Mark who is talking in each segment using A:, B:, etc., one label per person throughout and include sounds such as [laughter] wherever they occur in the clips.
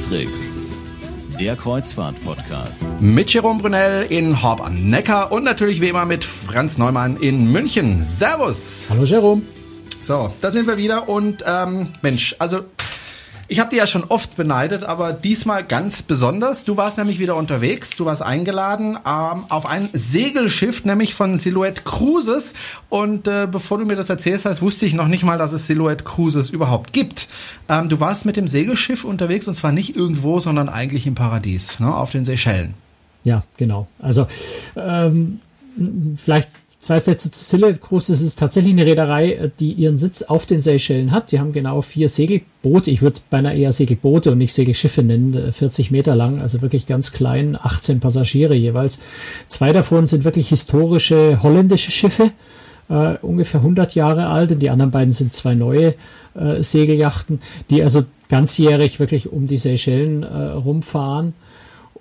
A: Cruise der Kreuzfahrt-Podcast.
B: Mit Jerome Brunel in Horb am Neckar und natürlich wie immer mit Franz Neumann in München. Servus.
C: Hallo Jerome.
B: So, da sind wir wieder und ähm, Mensch, also ich habe dir ja schon oft beneidet, aber diesmal ganz besonders. Du warst nämlich wieder unterwegs, du warst eingeladen ähm, auf ein Segelschiff, nämlich von Silhouette Cruises. Und äh, bevor du mir das erzählst hast, wusste ich noch nicht mal, dass es Silhouette Cruises überhaupt gibt. Ähm, du warst mit dem Segelschiff unterwegs und zwar nicht irgendwo, sondern eigentlich im Paradies, ne, auf den Seychellen.
C: Ja, genau. Also ähm, vielleicht Zwei Sätze zu Cruise. Es ist tatsächlich eine Reederei, äh, die ihren Sitz auf den Seychellen hat. Die haben genau vier Segelboote. Ich würde es beinahe eher Segelboote und nicht Segelschiffe nennen. 40 äh, Meter lang, also wirklich ganz klein. 18 Passagiere jeweils. Zwei davon sind wirklich historische holländische Schiffe. Uh, ungefähr 100 Jahre alt und die anderen beiden sind zwei neue uh, Segeljachten, die also ganzjährig wirklich um die Seychellen uh, rumfahren.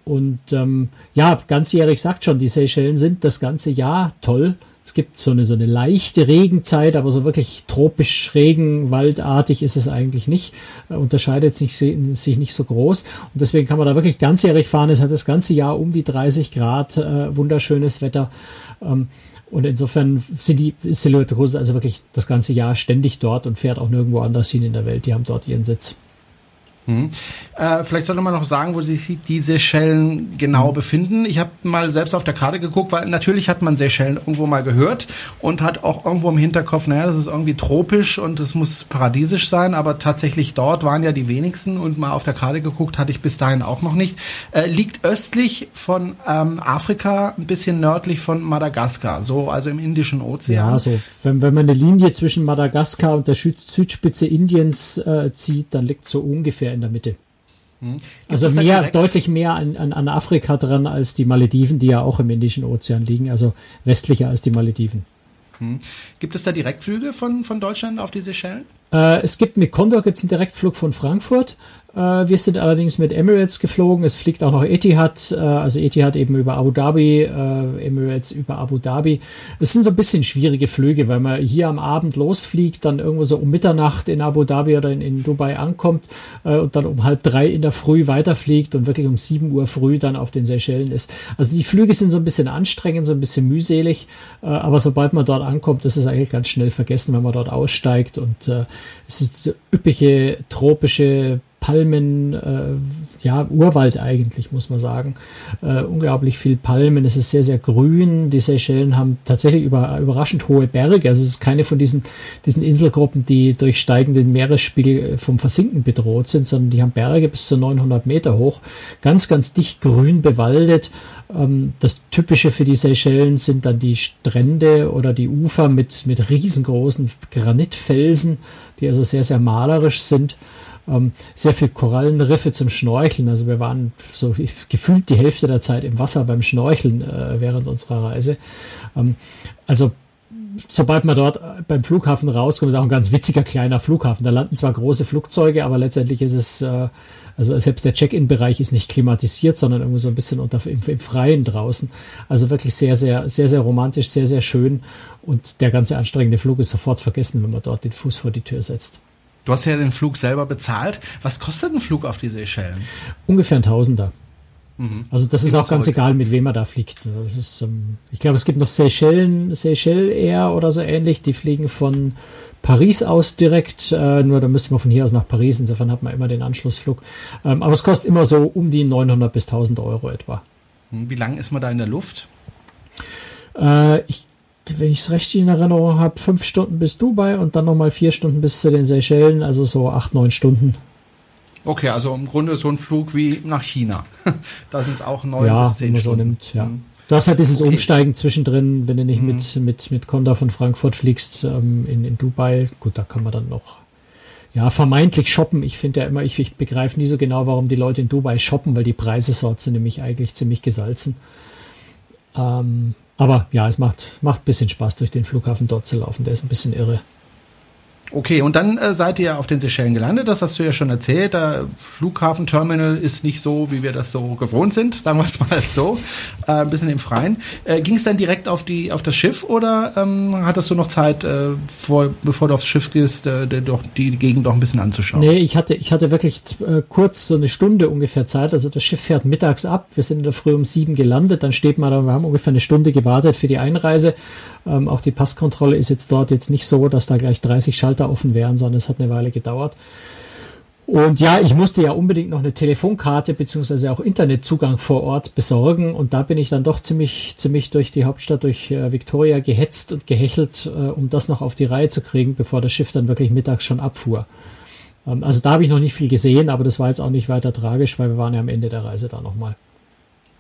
C: Und ähm, ja, ganzjährig sagt schon, die Seychellen sind das ganze Jahr toll. Es gibt so eine, so eine leichte Regenzeit, aber so wirklich tropisch regenwaldartig ist es eigentlich nicht. Äh, unterscheidet sich, sich nicht so groß. Und deswegen kann man da wirklich ganzjährig fahren. Es hat das ganze Jahr um die 30 Grad, äh, wunderschönes Wetter. Ähm, und insofern sind die Silhouette Rose also wirklich das ganze Jahr ständig dort und fährt auch nirgendwo anders hin in der Welt. Die haben dort ihren Sitz.
B: Hm. Äh, vielleicht sollte man noch sagen, wo sich die Seychellen genau hm. befinden. Ich habe mal selbst auf der Karte geguckt, weil natürlich hat man Seychellen irgendwo mal gehört und hat auch irgendwo im Hinterkopf, naja, das ist irgendwie tropisch und es muss paradiesisch sein, aber tatsächlich dort waren ja die wenigsten und mal auf der Karte geguckt hatte ich bis dahin auch noch nicht. Äh, liegt östlich von ähm, Afrika, ein bisschen nördlich von Madagaskar, so also im Indischen Ozean.
C: Ja, so wenn, wenn man eine Linie zwischen Madagaskar und der Südspitze Indiens äh, zieht, dann liegt so ungefähr in der Mitte. Hm. Also mehr, deutlich mehr an, an, an Afrika dran als die Malediven, die ja auch im Indischen Ozean liegen, also westlicher als die Malediven.
B: Hm. Gibt es da Direktflüge von, von Deutschland auf die Seychellen?
C: Äh, es gibt mit Condor gibt's einen Direktflug von Frankfurt wir sind allerdings mit Emirates geflogen. Es fliegt auch noch Etihad, äh, also Etihad eben über Abu Dhabi, äh, Emirates über Abu Dhabi. Es sind so ein bisschen schwierige Flüge, weil man hier am Abend losfliegt, dann irgendwo so um Mitternacht in Abu Dhabi oder in, in Dubai ankommt und dann um halb drei in der Früh weiterfliegt und wirklich um sieben Uhr früh dann auf den Seychellen ist. Also die Flüge sind so ein bisschen anstrengend, so ein bisschen mühselig, aber sobald man dort ankommt, ist es eigentlich ganz schnell vergessen, wenn man dort aussteigt und es ist üppige tropische Palmen, äh, ja, Urwald eigentlich, muss man sagen. Äh, unglaublich viel Palmen. Es ist sehr, sehr grün. Die Seychellen haben tatsächlich über, überraschend hohe Berge. Also es ist keine von diesen, diesen Inselgruppen, die durch steigenden Meeresspiegel vom Versinken bedroht sind, sondern die haben Berge bis zu 900 Meter hoch. Ganz, ganz dicht grün bewaldet. Ähm, das Typische für die Seychellen sind dann die Strände oder die Ufer mit, mit riesengroßen Granitfelsen, die also sehr, sehr malerisch sind ähm, sehr viel Korallenriffe zum Schnorcheln. Also wir waren so gefühlt die Hälfte der Zeit im Wasser beim Schnorcheln äh, während unserer Reise. Ähm, also sobald man dort beim Flughafen rauskommt, ist auch ein ganz witziger kleiner Flughafen. Da landen zwar große Flugzeuge, aber letztendlich ist es, äh, also selbst der Check-in-Bereich ist nicht klimatisiert, sondern irgendwie so ein bisschen unter, im, im, Freien draußen. Also wirklich sehr, sehr, sehr, sehr romantisch, sehr, sehr schön. Und der ganze anstrengende Flug ist sofort vergessen, wenn man dort den Fuß vor die Tür setzt.
B: Du hast ja den Flug selber bezahlt. Was kostet ein Flug auf die Seychellen?
C: Ungefähr ein Tausender. Mhm. Also das ist auch ganz zurück. egal, mit wem man da fliegt. Ist, ähm, ich glaube, es gibt noch Seychellen, Seychelles Air oder so ähnlich. Die fliegen von Paris aus direkt. Äh, nur da müsste man von hier aus nach Paris. Insofern hat man immer den Anschlussflug. Ähm, aber es kostet immer so um die 900 bis 1000 Euro etwa.
B: Hm, wie lange ist man da in der Luft?
C: Äh, ich wenn ich es recht in Erinnerung habe, fünf Stunden bis Dubai und dann nochmal vier Stunden bis zu den Seychellen, also so acht, neun Stunden.
B: Okay, also im Grunde so ein Flug wie nach China. [laughs] da sind es auch neun ja, bis zehn Stunden. So nimmt,
C: ja. Mhm. Du hast halt dieses okay. Umsteigen zwischendrin, wenn du nicht mhm. mit, mit, mit Conda von Frankfurt fliegst ähm, in, in Dubai. Gut, da kann man dann noch ja, vermeintlich shoppen. Ich finde ja immer, ich, ich begreife nie so genau, warum die Leute in Dubai shoppen, weil die Preise dort sind nämlich eigentlich ziemlich gesalzen. Ähm, aber ja, es macht, macht ein bisschen Spaß, durch den Flughafen dort zu laufen. Der ist ein bisschen irre.
B: Okay, und dann äh, seid ihr auf den Seychellen gelandet, das hast du ja schon erzählt. Der Flughafenterminal ist nicht so, wie wir das so gewohnt sind, sagen wir es [laughs] mal so, äh, ein bisschen im Freien. Äh, Ging es dann direkt auf die auf das Schiff oder ähm, hattest du noch Zeit, äh, vor, bevor du aufs Schiff gehst, äh, doch die Gegend doch ein bisschen anzuschauen?
C: Nee, ich hatte, ich hatte wirklich äh, kurz so eine Stunde ungefähr Zeit. Also das Schiff fährt mittags ab. Wir sind in der Früh um sieben gelandet, dann steht man da, wir haben ungefähr eine Stunde gewartet für die Einreise. Ähm, auch die Passkontrolle ist jetzt dort jetzt nicht so, dass da gleich 30 Schalter offen wären, sondern es hat eine Weile gedauert. Und ja, ich musste ja unbedingt noch eine Telefonkarte beziehungsweise auch Internetzugang vor Ort besorgen. Und da bin ich dann doch ziemlich, ziemlich durch die Hauptstadt, durch äh, Victoria gehetzt und gehechelt, äh, um das noch auf die Reihe zu kriegen, bevor das Schiff dann wirklich mittags schon abfuhr. Ähm, also da habe ich noch nicht viel gesehen, aber das war jetzt auch nicht weiter tragisch, weil wir waren ja am Ende der Reise da nochmal.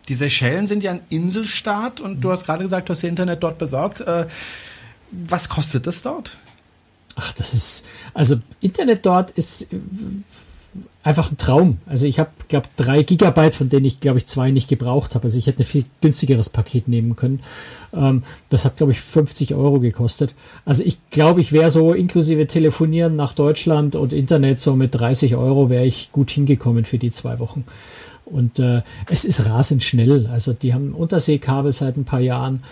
B: Die Seychellen sind ja ein Inselstaat und du hast gerade gesagt, du hast dir Internet dort besorgt. Äh, was kostet das dort?
C: Ach, das ist, also Internet dort ist äh, einfach ein Traum. Also ich habe, glaube drei Gigabyte, von denen ich, glaube ich, zwei nicht gebraucht habe. Also ich hätte ein viel günstigeres Paket nehmen können. Ähm, das hat, glaube ich, 50 Euro gekostet. Also ich glaube, ich wäre so inklusive Telefonieren nach Deutschland und Internet so mit 30 Euro wäre ich gut hingekommen für die zwei Wochen. Und äh, es ist rasend schnell. Also die haben Unterseekabel seit ein paar Jahren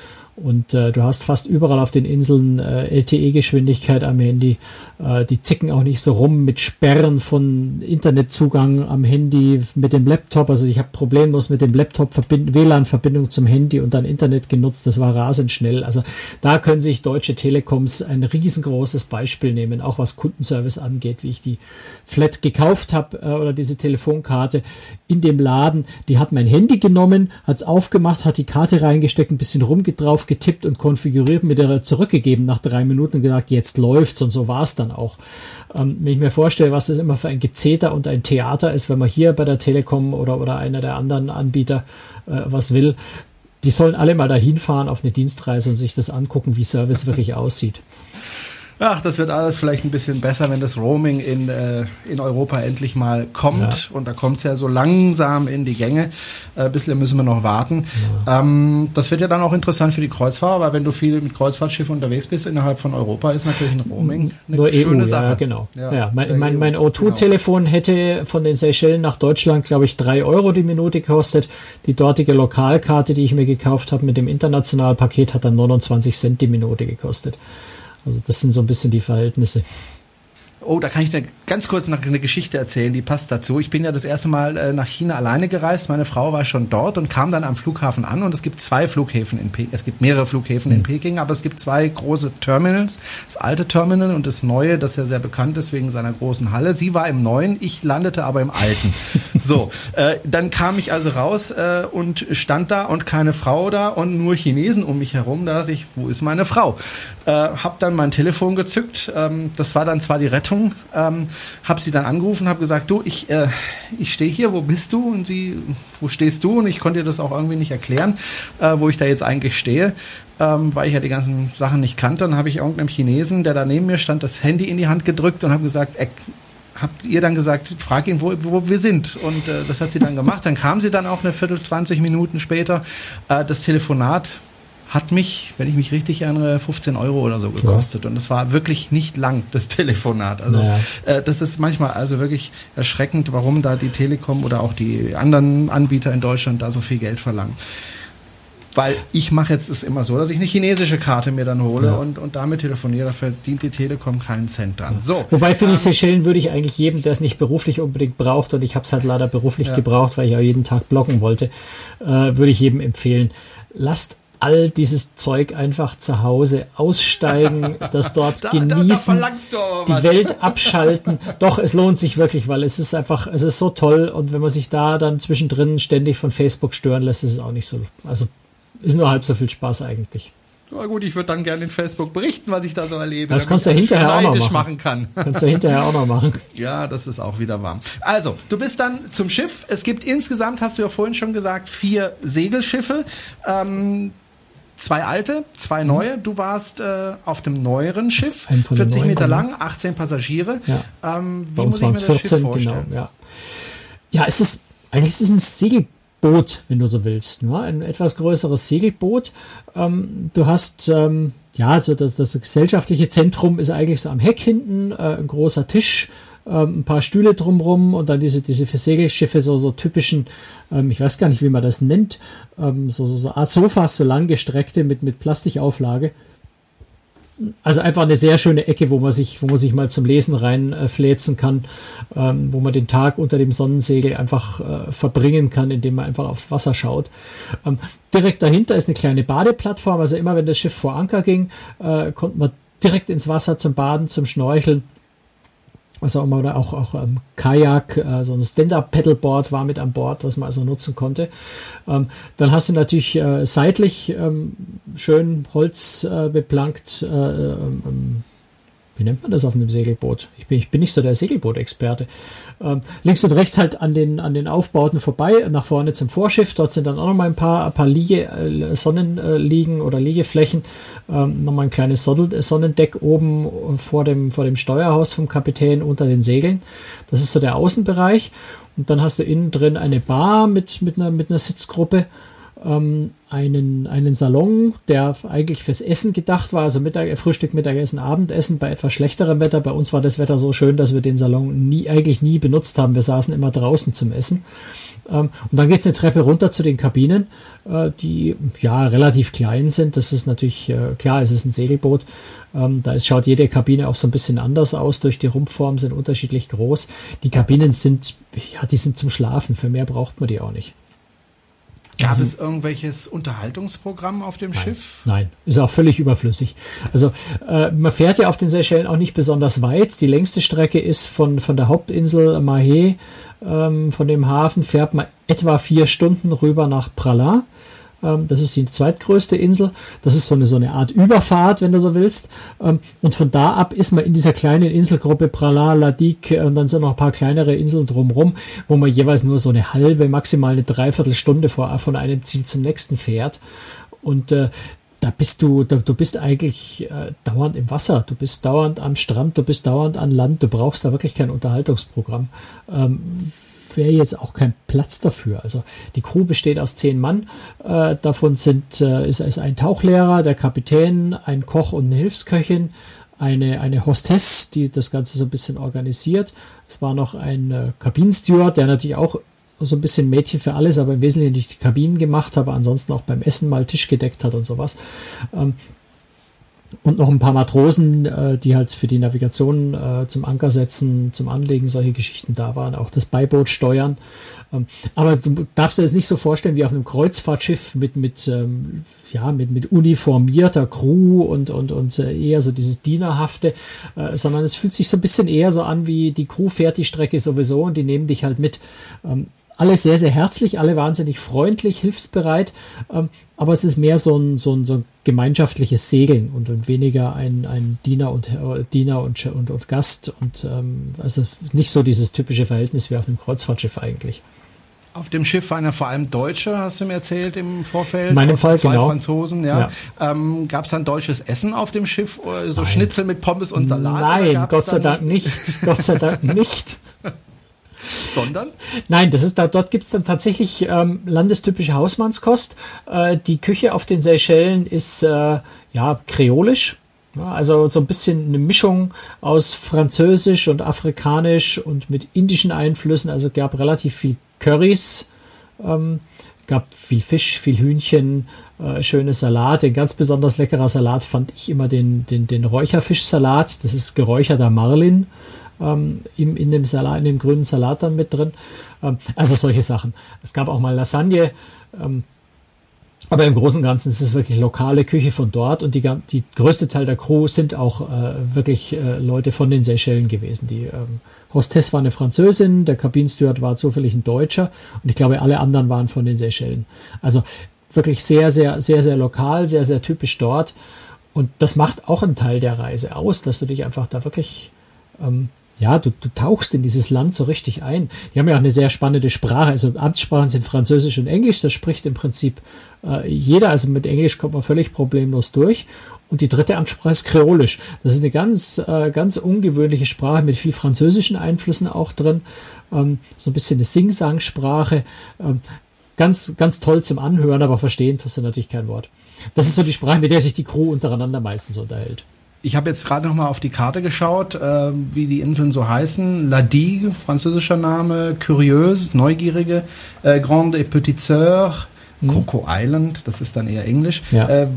C: und äh, du hast fast überall auf den Inseln äh, LTE-Geschwindigkeit am Handy. Äh, die zicken auch nicht so rum mit Sperren von Internetzugang am Handy mit dem Laptop. Also ich habe problemlos mit dem Laptop WLAN-Verbindung zum Handy und dann Internet genutzt. Das war rasend schnell. Also da können sich deutsche Telekoms ein riesengroßes Beispiel nehmen, auch was Kundenservice angeht, wie ich die Flat gekauft habe äh, oder diese Telefonkarte in dem Laden. Die hat mein Handy genommen, hat es aufgemacht, hat die Karte reingesteckt, ein bisschen rumgedrauf getippt und konfiguriert, mir der zurückgegeben nach drei Minuten und gesagt, jetzt läuft's und so war's dann auch. Ähm, wenn ich mir vorstelle, was das immer für ein Gezeter und ein Theater ist, wenn man hier bei der Telekom oder, oder einer der anderen Anbieter äh, was will, die sollen alle mal dahin fahren auf eine Dienstreise und sich das angucken, wie Service wirklich aussieht.
B: Ach, das wird alles vielleicht ein bisschen besser, wenn das Roaming in, äh, in Europa endlich mal kommt. Ja. Und da kommt es ja so langsam in die Gänge. Äh, bisschen müssen wir noch warten. Ja. Ähm, das wird ja dann auch interessant für die Kreuzfahrer, weil wenn du viel mit Kreuzfahrtschiffen unterwegs bist innerhalb von Europa, ist natürlich ein Roaming eine
C: Nur schöne EU, Sache. Ja, genau. Ja, ja mein, mein, mein O2-Telefon genau. hätte von den Seychellen nach Deutschland, glaube ich, drei Euro die Minute gekostet. Die dortige Lokalkarte, die ich mir gekauft habe mit dem Internationalpaket, hat dann 29 Cent die Minute gekostet. Also das sind so ein bisschen die Verhältnisse.
B: Oh, da kann ich dir ganz kurz noch eine Geschichte erzählen, die passt dazu. Ich bin ja das erste Mal äh, nach China alleine gereist. Meine Frau war schon dort und kam dann am Flughafen an. Und es gibt zwei Flughäfen in Peking. Es gibt mehrere Flughäfen in Peking, aber es gibt zwei große Terminals. Das alte Terminal und das neue, das ja sehr bekannt ist wegen seiner großen Halle. Sie war im neuen, ich landete aber im alten. [laughs] so, äh, dann kam ich also raus äh, und stand da und keine Frau da und nur Chinesen um mich herum. Da dachte ich, wo ist meine Frau? Äh, hab dann mein Telefon gezückt. Ähm, das war dann zwar die Rettung Rettung. Ähm, habe sie dann angerufen, habe gesagt, du, ich, äh, ich stehe hier, wo bist du? Und sie, wo stehst du? Und ich konnte ihr das auch irgendwie nicht erklären, äh, wo ich da jetzt eigentlich stehe. Ähm, weil ich ja die ganzen Sachen nicht kannte. Dann habe ich irgendeinem Chinesen, der da neben mir stand, das Handy in die Hand gedrückt und habe gesagt, äh, habt ihr dann gesagt, frag ihn, wo, wo wir sind. Und äh, das hat sie dann gemacht. Dann kam sie dann auch eine Viertel, 20 Minuten später. Äh, das Telefonat hat mich, wenn ich mich richtig erinnere, 15 Euro oder so gekostet. Ja. Und es war wirklich nicht lang, das [laughs] Telefonat. Also naja. äh, das ist manchmal also wirklich erschreckend, warum da die Telekom oder auch die anderen Anbieter in Deutschland da so viel Geld verlangen. Weil ich mache jetzt es immer so, dass ich eine chinesische Karte mir dann hole ja. und, und damit telefoniere. Da verdient die Telekom keinen Cent dran. So,
C: Wobei für ähm, die Seychellen würde ich eigentlich jedem, der es nicht beruflich unbedingt braucht, und ich habe es halt leider beruflich ja. gebraucht, weil ich ja jeden Tag bloggen wollte, äh, würde ich jedem empfehlen, lasst all dieses Zeug einfach zu Hause aussteigen, [laughs] das dort da, genießen, da, da die Welt [laughs] abschalten. Doch, es lohnt sich wirklich, weil es ist einfach, es ist so toll und wenn man sich da dann zwischendrin ständig von Facebook stören lässt, ist es auch nicht so, also ist nur halb so viel Spaß eigentlich.
B: Na gut, ich würde dann gerne in Facebook berichten, was ich da so erlebe.
C: Das kannst du ja hinterher auch noch machen.
B: machen kann.
C: Kannst du hinterher auch [laughs] noch machen.
B: Ja, das ist auch wieder warm. Also, du bist dann zum Schiff. Es gibt insgesamt, hast du ja vorhin schon gesagt, vier Segelschiffe. Ähm, zwei alte, zwei neue. Du warst äh, auf dem neueren Schiff, 40 Meter lang, 18 Passagiere.
C: Ja. Ähm, wie muss ich mir das 14, Schiff genau, vorstellen? Ja. ja, es ist eigentlich ist es ein Boot, wenn du so willst. Ne? Ein etwas größeres Segelboot. Ähm, du hast, ähm, ja, also das, das, gesellschaftliche Zentrum ist eigentlich so am Heck hinten, äh, ein großer Tisch, ähm, ein paar Stühle drumrum und dann diese, diese für Segelschiffe so, so typischen, ähm, ich weiß gar nicht, wie man das nennt, ähm, so, so, so Art Sofas, so langgestreckte mit, mit Plastikauflage. Also einfach eine sehr schöne Ecke, wo man sich, wo man sich mal zum Lesen reinfläzen äh, kann, ähm, wo man den Tag unter dem Sonnensegel einfach äh, verbringen kann, indem man einfach aufs Wasser schaut. Ähm, direkt dahinter ist eine kleine Badeplattform, also immer wenn das Schiff vor Anker ging, äh, konnte man direkt ins Wasser zum Baden, zum Schnorcheln was auch immer, oder auch, auch ähm, Kajak, äh, so ein Stand-Up-Pedalboard war mit an Bord, was man also nutzen konnte. Ähm, dann hast du natürlich äh, seitlich ähm, schön Holz äh, beplankt, äh, ähm, ähm, wie nennt man das auf einem Segelboot? Ich bin, ich bin nicht so der Segelboot-Experte. Ähm, links und rechts halt an den, an den Aufbauten vorbei, nach vorne zum Vorschiff. Dort sind dann auch nochmal ein paar, ein paar Liege, äh, Sonnenliegen oder Liegeflächen. Ähm, nochmal ein kleines Sonnendeck oben vor dem, vor dem Steuerhaus vom Kapitän unter den Segeln. Das ist so der Außenbereich. Und dann hast du innen drin eine Bar mit, mit, einer, mit einer Sitzgruppe ähm, einen, einen Salon, der eigentlich fürs Essen gedacht war, also Mittag, Frühstück, Mittagessen, Abendessen bei etwas schlechterem Wetter. Bei uns war das Wetter so schön, dass wir den Salon nie, eigentlich nie benutzt haben. Wir saßen immer draußen zum Essen. Ähm, und dann geht es eine Treppe runter zu den Kabinen, äh, die ja relativ klein sind. Das ist natürlich äh, klar, es ist ein Segelboot. Ähm, da ist, schaut jede Kabine auch so ein bisschen anders aus. Durch die Rumpfform sind unterschiedlich groß. Die Kabinen sind, ja, die sind zum Schlafen. Für mehr braucht man die auch nicht.
B: Gab also, es irgendwelches Unterhaltungsprogramm auf dem
C: nein,
B: Schiff?
C: Nein, ist auch völlig überflüssig. Also äh, man fährt ja auf den Seychellen auch nicht besonders weit. Die längste Strecke ist von, von der Hauptinsel Mahé, ähm, von dem Hafen, fährt man etwa vier Stunden rüber nach Pralat. Ähm, das ist die zweitgrößte Insel. Das ist so eine, so eine Art Überfahrt, wenn du so willst. Ähm, und von da ab ist man in dieser kleinen Inselgruppe Prala, Ladik und dann sind noch ein paar kleinere Inseln drumherum, wo man jeweils nur so eine halbe, maximal eine Dreiviertelstunde vor, von einem Ziel zum nächsten fährt. Und äh, da bist du, da, du bist eigentlich äh, dauernd im Wasser, du bist dauernd am Strand, du bist dauernd an Land, du brauchst da wirklich kein Unterhaltungsprogramm. Ähm, wäre jetzt auch kein Platz dafür. Also die Crew besteht aus zehn Mann. Äh, davon sind, äh, ist, ist ein Tauchlehrer, der Kapitän, ein Koch und eine Hilfsköchin, eine, eine Hostess, die das Ganze so ein bisschen organisiert. Es war noch ein äh, Kabinensteward, der natürlich auch so ein bisschen Mädchen für alles, aber im Wesentlichen nicht die Kabinen gemacht hat, aber ansonsten auch beim Essen mal Tisch gedeckt hat und sowas. Ähm, und noch ein paar Matrosen, äh, die halt für die Navigation äh, zum Anker setzen, zum Anlegen, solche Geschichten da waren, auch das Beiboot steuern. Ähm, aber du darfst dir das nicht so vorstellen wie auf einem Kreuzfahrtschiff mit, mit, ähm, ja, mit, mit uniformierter Crew und, und, und äh, eher so dieses Dienerhafte, äh, sondern es fühlt sich so ein bisschen eher so an wie die Crew fährt die Strecke sowieso und die nehmen dich halt mit. Ähm, alle sehr, sehr herzlich, alle wahnsinnig freundlich, hilfsbereit, ähm, aber es ist mehr so ein, so ein, so ein gemeinschaftliches Segeln und, und weniger ein, ein Diener und äh, Diener und, und, und Gast und ähm, also nicht so dieses typische Verhältnis wie auf einem Kreuzfahrtschiff eigentlich.
B: Auf dem Schiff waren ja vor allem Deutsche, hast du mir erzählt im Vorfeld.
C: Meinem Fall,
B: zwei
C: genau.
B: Franzosen, ja. ja. Ähm, Gab es dann deutsches Essen auf dem Schiff? So Nein. Schnitzel mit Pommes und Salat?
C: Nein, [laughs] Gott sei Dank nicht. Gott sei Dank nicht.
B: Sondern?
C: Nein, das ist da, dort gibt es dann tatsächlich ähm, landestypische Hausmannskost. Äh, die Küche auf den Seychellen ist äh, ja kreolisch. Also so ein bisschen eine Mischung aus Französisch und Afrikanisch und mit indischen Einflüssen. Also gab relativ viel Currys, ähm, gab viel Fisch, viel Hühnchen, äh, schöne Salate. Ein ganz besonders leckerer Salat fand ich immer den, den, den Räucherfischsalat. Das ist geräucherter Marlin ähm, im, in dem Salat, in dem grünen Salat dann mit drin. Ähm, also solche Sachen. Es gab auch mal Lasagne. Ähm, aber im Großen und Ganzen ist es wirklich lokale Küche von dort und die, die größte Teil der Crew sind auch äh, wirklich äh, Leute von den Seychellen gewesen. Die ähm, Hostess war eine Französin, der Kabinensteward war zufällig ein Deutscher und ich glaube, alle anderen waren von den Seychellen. Also wirklich sehr, sehr, sehr, sehr lokal, sehr, sehr typisch dort. Und das macht auch einen Teil der Reise aus, dass du dich einfach da wirklich ähm, ja, du, du tauchst in dieses Land so richtig ein. Die haben ja auch eine sehr spannende Sprache. Also Amtssprachen sind Französisch und Englisch. Das spricht im Prinzip äh, jeder. Also mit Englisch kommt man völlig problemlos durch. Und die dritte Amtssprache ist Kreolisch. Das ist eine ganz, äh, ganz ungewöhnliche Sprache mit viel französischen Einflüssen auch drin. Ähm, so ein bisschen eine Sing-Sang-Sprache. Ähm, ganz, ganz toll zum Anhören, aber verstehen tust du natürlich kein Wort. Das ist so die Sprache, mit der sich die Crew untereinander meistens unterhält.
B: Ich habe jetzt gerade noch mal auf die Karte geschaut, äh, wie die Inseln so heißen. La Digue, französischer Name, Curieuse, Neugierige, äh, Grande et Petite Sœur, mhm. Coco Island, das ist dann eher Englisch. Ja. Äh,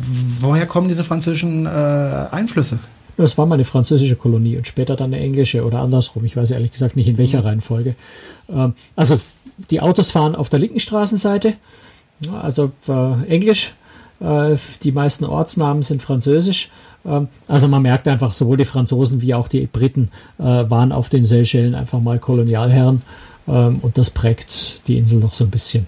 B: woher kommen diese französischen äh, Einflüsse?
C: Das war mal eine französische Kolonie und später dann eine englische oder andersrum. Ich weiß ehrlich gesagt nicht in welcher mhm. Reihenfolge. Ähm, also die Autos fahren auf der linken Straßenseite, also äh, Englisch. Äh, die meisten Ortsnamen sind französisch. Ähm, also man merkt einfach, sowohl die Franzosen wie auch die Briten äh, waren auf den Seychellen einfach mal Kolonialherren ähm, und das prägt die Insel noch so ein bisschen.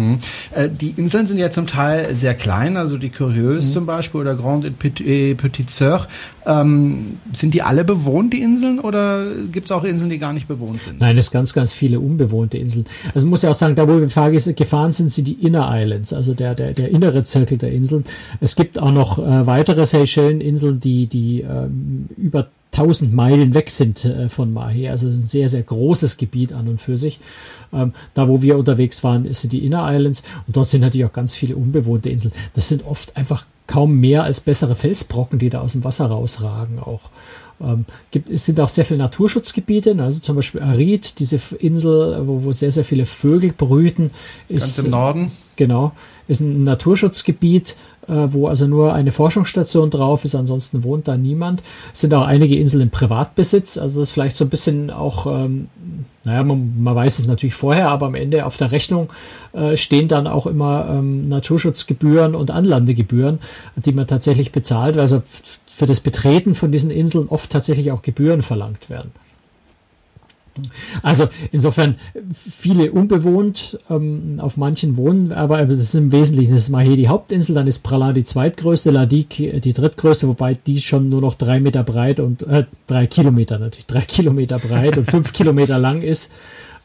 B: Mhm. Äh, die Inseln sind ja zum Teil sehr klein, also die Curieuse mhm. zum Beispiel oder Grand et Petite Sœur. Ähm, sind die alle bewohnt, die Inseln, oder gibt es auch Inseln, die gar nicht bewohnt sind?
C: Nein, es sind ganz, ganz viele unbewohnte Inseln. Also man muss ja auch sagen, da wo wir gefahren sind, sind die Inner Islands, also der, der, der innere Zirkel der Inseln. Es gibt auch noch äh, weitere Seychelleninseln, die, die ähm, über 1000 Meilen weg sind äh, von Mahe, also ein sehr, sehr großes Gebiet an und für sich. Ähm, da, wo wir unterwegs waren, sind die Inner Islands und dort sind natürlich auch ganz viele unbewohnte Inseln. Das sind oft einfach kaum mehr als bessere Felsbrocken, die da aus dem Wasser rausragen auch. Ähm, gibt, es sind auch sehr viele Naturschutzgebiete, ne? also zum Beispiel Arid, diese Insel, wo, wo sehr, sehr viele Vögel brüten.
B: Ist, Ganz im Norden.
C: Genau, ist ein Naturschutzgebiet, äh, wo also nur eine Forschungsstation drauf ist, ansonsten wohnt da niemand. Es sind auch einige Inseln im Privatbesitz, also das ist vielleicht so ein bisschen auch, ähm, naja, man, man weiß es natürlich vorher, aber am Ende auf der Rechnung äh, stehen dann auch immer ähm, Naturschutzgebühren und Anlandegebühren, die man tatsächlich bezahlt, also für das Betreten von diesen Inseln oft tatsächlich auch Gebühren verlangt werden. Also insofern viele unbewohnt, ähm, auf manchen wohnen, aber es ist im Wesentlichen, das ist Mahé die Hauptinsel, dann ist Pralat die zweitgrößte, Ladik die drittgrößte, wobei die schon nur noch drei Meter breit und äh, drei Kilometer natürlich, drei [laughs] Kilometer breit und fünf Kilometer lang ist.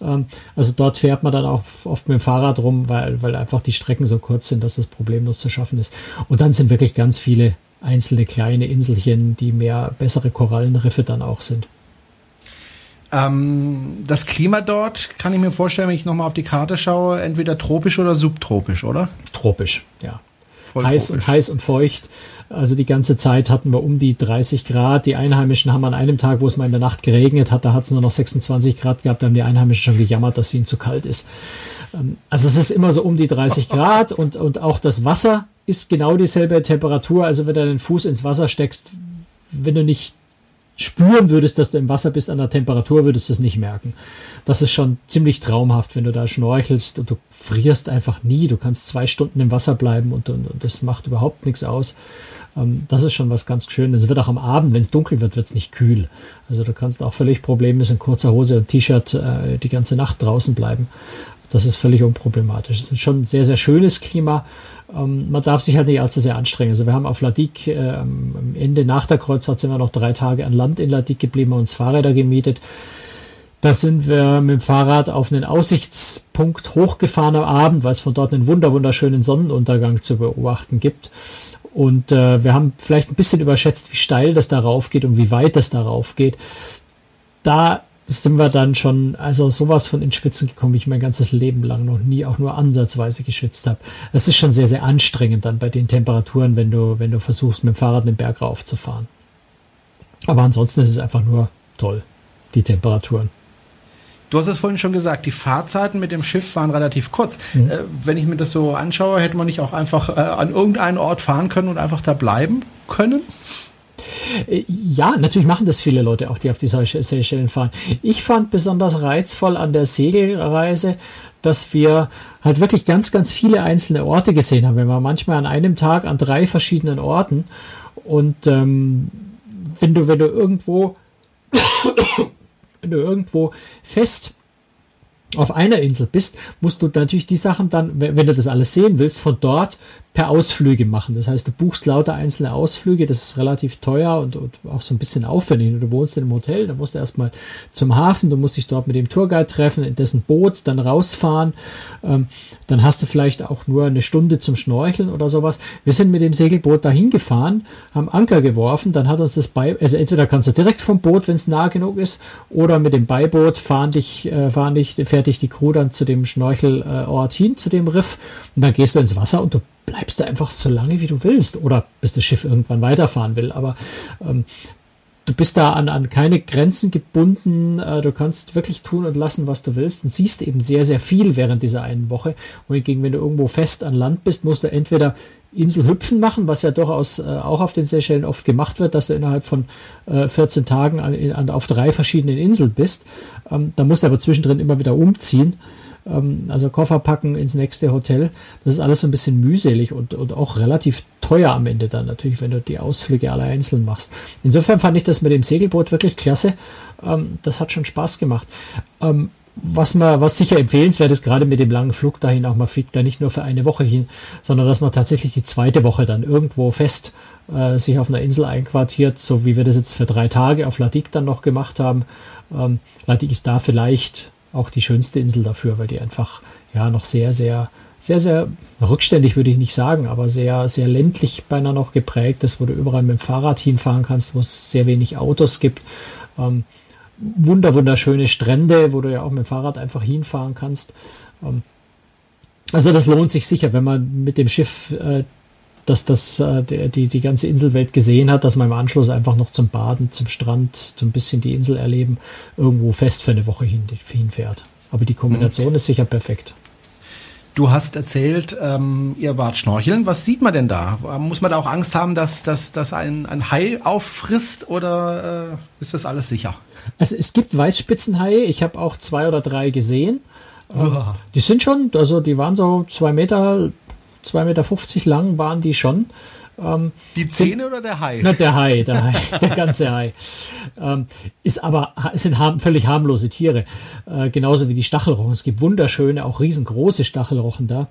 C: Ähm, also dort fährt man dann auch oft mit dem Fahrrad rum, weil, weil einfach die Strecken so kurz sind, dass das problemlos zu schaffen ist. Und dann sind wirklich ganz viele einzelne kleine Inselchen, die mehr bessere Korallenriffe dann auch sind.
B: Ähm, das Klima dort kann ich mir vorstellen, wenn ich nochmal auf die Karte schaue, entweder tropisch oder subtropisch, oder?
C: Tropisch, ja. Voll heiß tropisch. und heiß und feucht. Also die ganze Zeit hatten wir um die 30 Grad. Die Einheimischen haben an einem Tag, wo es mal in der Nacht geregnet hat, da hat es nur noch 26 Grad gehabt, da haben die Einheimischen schon gejammert, dass ihnen zu kalt ist. Ähm, also es ist immer so um die 30 Grad und, und auch das Wasser ist genau dieselbe Temperatur. Also wenn du den Fuß ins Wasser steckst, wenn du nicht spüren würdest, dass du im Wasser bist an der Temperatur, würdest du es nicht merken. Das ist schon ziemlich traumhaft, wenn du da schnorchelst und du frierst einfach nie. Du kannst zwei Stunden im Wasser bleiben und, und, und das macht überhaupt nichts aus. Ähm, das ist schon was ganz Schönes. Es wird auch am Abend, wenn es dunkel wird, wird es nicht kühl. Also du kannst auch völlig problemlos in kurzer Hose und T-Shirt äh, die ganze Nacht draußen bleiben. Das ist völlig unproblematisch. Es ist schon ein sehr, sehr schönes Klima. Ähm, man darf sich halt nicht allzu sehr anstrengen. Also wir haben auf Ladik äh, am Ende nach der Kreuzfahrt sind wir noch drei Tage an Land in Ladik geblieben und uns Fahrräder gemietet. Da sind wir mit dem Fahrrad auf einen Aussichtspunkt hochgefahren am Abend, weil es von dort einen wunder wunderschönen Sonnenuntergang zu beobachten gibt. Und äh, wir haben vielleicht ein bisschen überschätzt, wie steil das darauf geht und wie weit das darauf geht. Da sind wir dann schon, also sowas von ins Schwitzen gekommen, wie ich mein ganzes Leben lang noch nie auch nur ansatzweise geschwitzt habe. Es ist schon sehr, sehr anstrengend dann bei den Temperaturen, wenn du, wenn du versuchst, mit dem Fahrrad den Berg raufzufahren. Aber ansonsten ist es einfach nur toll, die Temperaturen.
B: Du hast es vorhin schon gesagt, die Fahrzeiten mit dem Schiff waren relativ kurz. Mhm. Äh, wenn ich mir das so anschaue, hätte man nicht auch einfach äh, an irgendeinen Ort fahren können und einfach da bleiben können?
C: Äh, ja, natürlich machen das viele Leute auch, die auf die Seychellen fahren. Ich fand besonders reizvoll an der Segelreise, dass wir halt wirklich ganz, ganz viele einzelne Orte gesehen haben. Wir waren manchmal an einem Tag an drei verschiedenen Orten. Und ähm, wenn du, wenn du irgendwo, [coughs] wenn du irgendwo fest auf einer Insel bist, musst du natürlich die Sachen dann, wenn du das alles sehen willst, von dort per Ausflüge machen. Das heißt, du buchst lauter einzelne Ausflüge, das ist relativ teuer und, und auch so ein bisschen aufwendig. Du wohnst in einem Hotel, dann musst du erstmal zum Hafen, du musst dich dort mit dem Tourguide treffen, in dessen Boot dann rausfahren. Ähm, dann hast du vielleicht auch nur eine Stunde zum Schnorcheln oder sowas. Wir sind mit dem Segelboot dahin gefahren, haben Anker geworfen, dann hat uns das bei, also entweder kannst du direkt vom Boot, wenn es nah genug ist, oder mit dem Beiboot fahren dich, äh, fahren dich, fährt rechtzeitig die Crew dann zu dem Schnorchelort hin, zu dem Riff. Und dann gehst du ins Wasser und du bleibst da einfach so lange, wie du willst. Oder bis das Schiff irgendwann weiterfahren will. Aber ähm, du bist da an, an keine Grenzen gebunden. Äh, du kannst wirklich tun und lassen, was du willst und siehst eben sehr, sehr viel während dieser einen Woche. Und hingegen, wenn du irgendwo fest an Land bist, musst du entweder Inselhüpfen machen, was ja durchaus äh, auch auf den Seychellen oft gemacht wird, dass du innerhalb von äh, 14 Tagen an, an, auf drei verschiedenen Inseln bist. Ähm, da musst du aber zwischendrin immer wieder umziehen. Ähm, also Koffer packen ins nächste Hotel. Das ist alles so ein bisschen mühselig und, und auch relativ teuer am Ende dann natürlich, wenn du die Ausflüge alle einzeln machst. Insofern fand ich das mit dem Segelboot wirklich klasse. Ähm, das hat schon Spaß gemacht. Ähm, was man, was sicher empfehlenswert ist, gerade mit dem langen Flug dahin auch, man fliegt da nicht nur für eine Woche hin, sondern dass man tatsächlich die zweite Woche dann irgendwo fest äh, sich auf einer Insel einquartiert, so wie wir das jetzt für drei Tage auf Ladik dann noch gemacht haben. Ähm, Ladik ist da vielleicht auch die schönste Insel dafür, weil die einfach ja noch sehr, sehr, sehr, sehr rückständig würde ich nicht sagen, aber sehr, sehr ländlich beinahe noch geprägt ist, wo du überall mit dem Fahrrad hinfahren kannst, wo es sehr wenig Autos gibt. Ähm, wunder, wunderschöne Strände, wo du ja auch mit dem Fahrrad einfach hinfahren kannst. Ähm, also das lohnt sich sicher, wenn man mit dem Schiff äh, dass das äh, die, die ganze Inselwelt gesehen hat, dass man im Anschluss einfach noch zum Baden, zum Strand, zum bisschen die Insel erleben, irgendwo fest für eine Woche hin, hinfährt. Aber die Kombination mhm. ist sicher perfekt.
B: Du hast erzählt, ähm, ihr wart schnorcheln. Was sieht man denn da? Muss man da auch Angst haben, dass, dass, dass ein, ein Hai auffrisst oder äh, ist das alles sicher?
C: Also es gibt Weißspitzenhaie. Ich habe auch zwei oder drei gesehen. Ähm, die sind schon, also die waren so zwei Meter 2,50 Meter lang waren die schon.
B: Ähm, die Zähne sind, oder der Hai?
C: Na, der Hai, der Hai, [laughs] der ganze Hai. Ähm, ist aber, sind harm, völlig harmlose Tiere. Äh, genauso wie die Stachelrochen. Es gibt wunderschöne, auch riesengroße Stachelrochen da.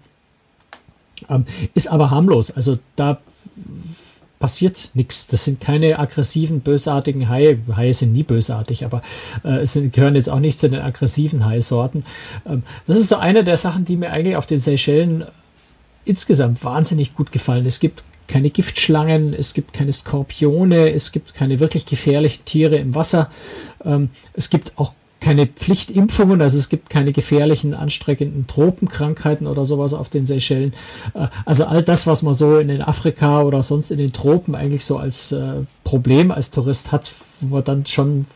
C: Ähm, ist aber harmlos. Also da passiert nichts. Das sind keine aggressiven, bösartigen Haie. Haie sind nie bösartig, aber äh, es sind, gehören jetzt auch nicht zu den aggressiven Haisorten. Ähm, das ist so eine der Sachen, die mir eigentlich auf den Seychellen insgesamt wahnsinnig gut gefallen. Es gibt keine Giftschlangen, es gibt keine Skorpione, es gibt keine wirklich gefährlichen Tiere im Wasser. Ähm, es gibt auch keine Pflichtimpfungen, also es gibt keine gefährlichen, anstrengenden Tropenkrankheiten oder sowas auf den Seychellen. Äh, also all das, was man so in den Afrika oder sonst in den Tropen eigentlich so als äh, Problem als Tourist hat, wo man dann schon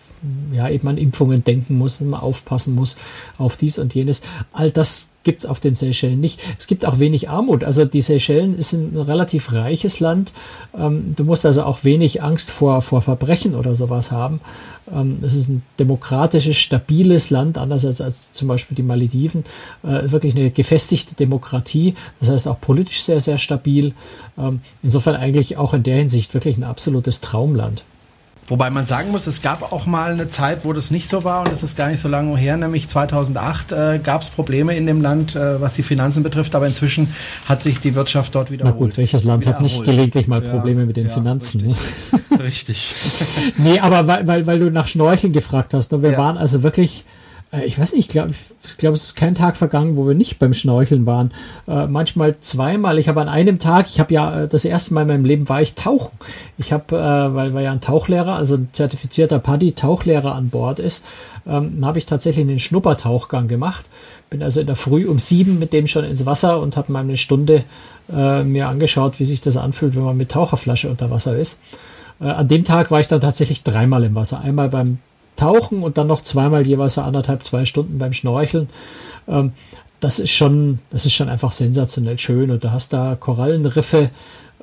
C: ja, eben an Impfungen denken muss, man aufpassen muss auf dies und jenes. All das gibt es auf den Seychellen nicht. Es gibt auch wenig Armut. Also die Seychellen ist ein relativ reiches Land. Ähm, du musst also auch wenig Angst vor, vor Verbrechen oder sowas haben. Ähm, es ist ein demokratisches, stabiles Land, anders als, als zum Beispiel die Malediven. Äh, wirklich eine gefestigte Demokratie. Das heißt auch politisch sehr, sehr stabil. Ähm, insofern eigentlich auch in der Hinsicht wirklich ein absolutes Traumland.
B: Wobei man sagen muss, es gab auch mal eine Zeit, wo das nicht so war und das ist gar nicht so lange her, nämlich 2008 äh, gab es Probleme in dem Land, äh, was die Finanzen betrifft, aber inzwischen hat sich die Wirtschaft dort wieder
C: Na gut, welches Land hat nicht gelegentlich mal Probleme ja, mit den ja, Finanzen?
B: Richtig. Ne? [laughs] richtig.
C: nee, aber weil, weil, weil du nach Schnorcheln gefragt hast, ne? wir ja. waren also wirklich ich weiß nicht, ich glaube, ich glaube, es ist kein Tag vergangen, wo wir nicht beim Schnorcheln waren. Äh, manchmal zweimal. Ich habe an einem Tag, ich habe ja äh, das erste Mal in meinem Leben war ich tauchen. Ich habe, äh, weil wir ja ein Tauchlehrer, also ein zertifizierter Paddy-Tauchlehrer an Bord ist, ähm, habe ich tatsächlich einen Schnuppertauchgang gemacht. Bin also in der Früh um sieben mit dem schon ins Wasser und habe mal eine Stunde äh, mir angeschaut, wie sich das anfühlt, wenn man mit Taucherflasche unter Wasser ist. Äh, an dem Tag war ich dann tatsächlich dreimal im Wasser. Einmal beim Tauchen und dann noch zweimal jeweils anderthalb, zwei Stunden beim Schnorcheln. Ähm, das ist schon, das ist schon einfach sensationell schön. Und du hast da Korallenriffe,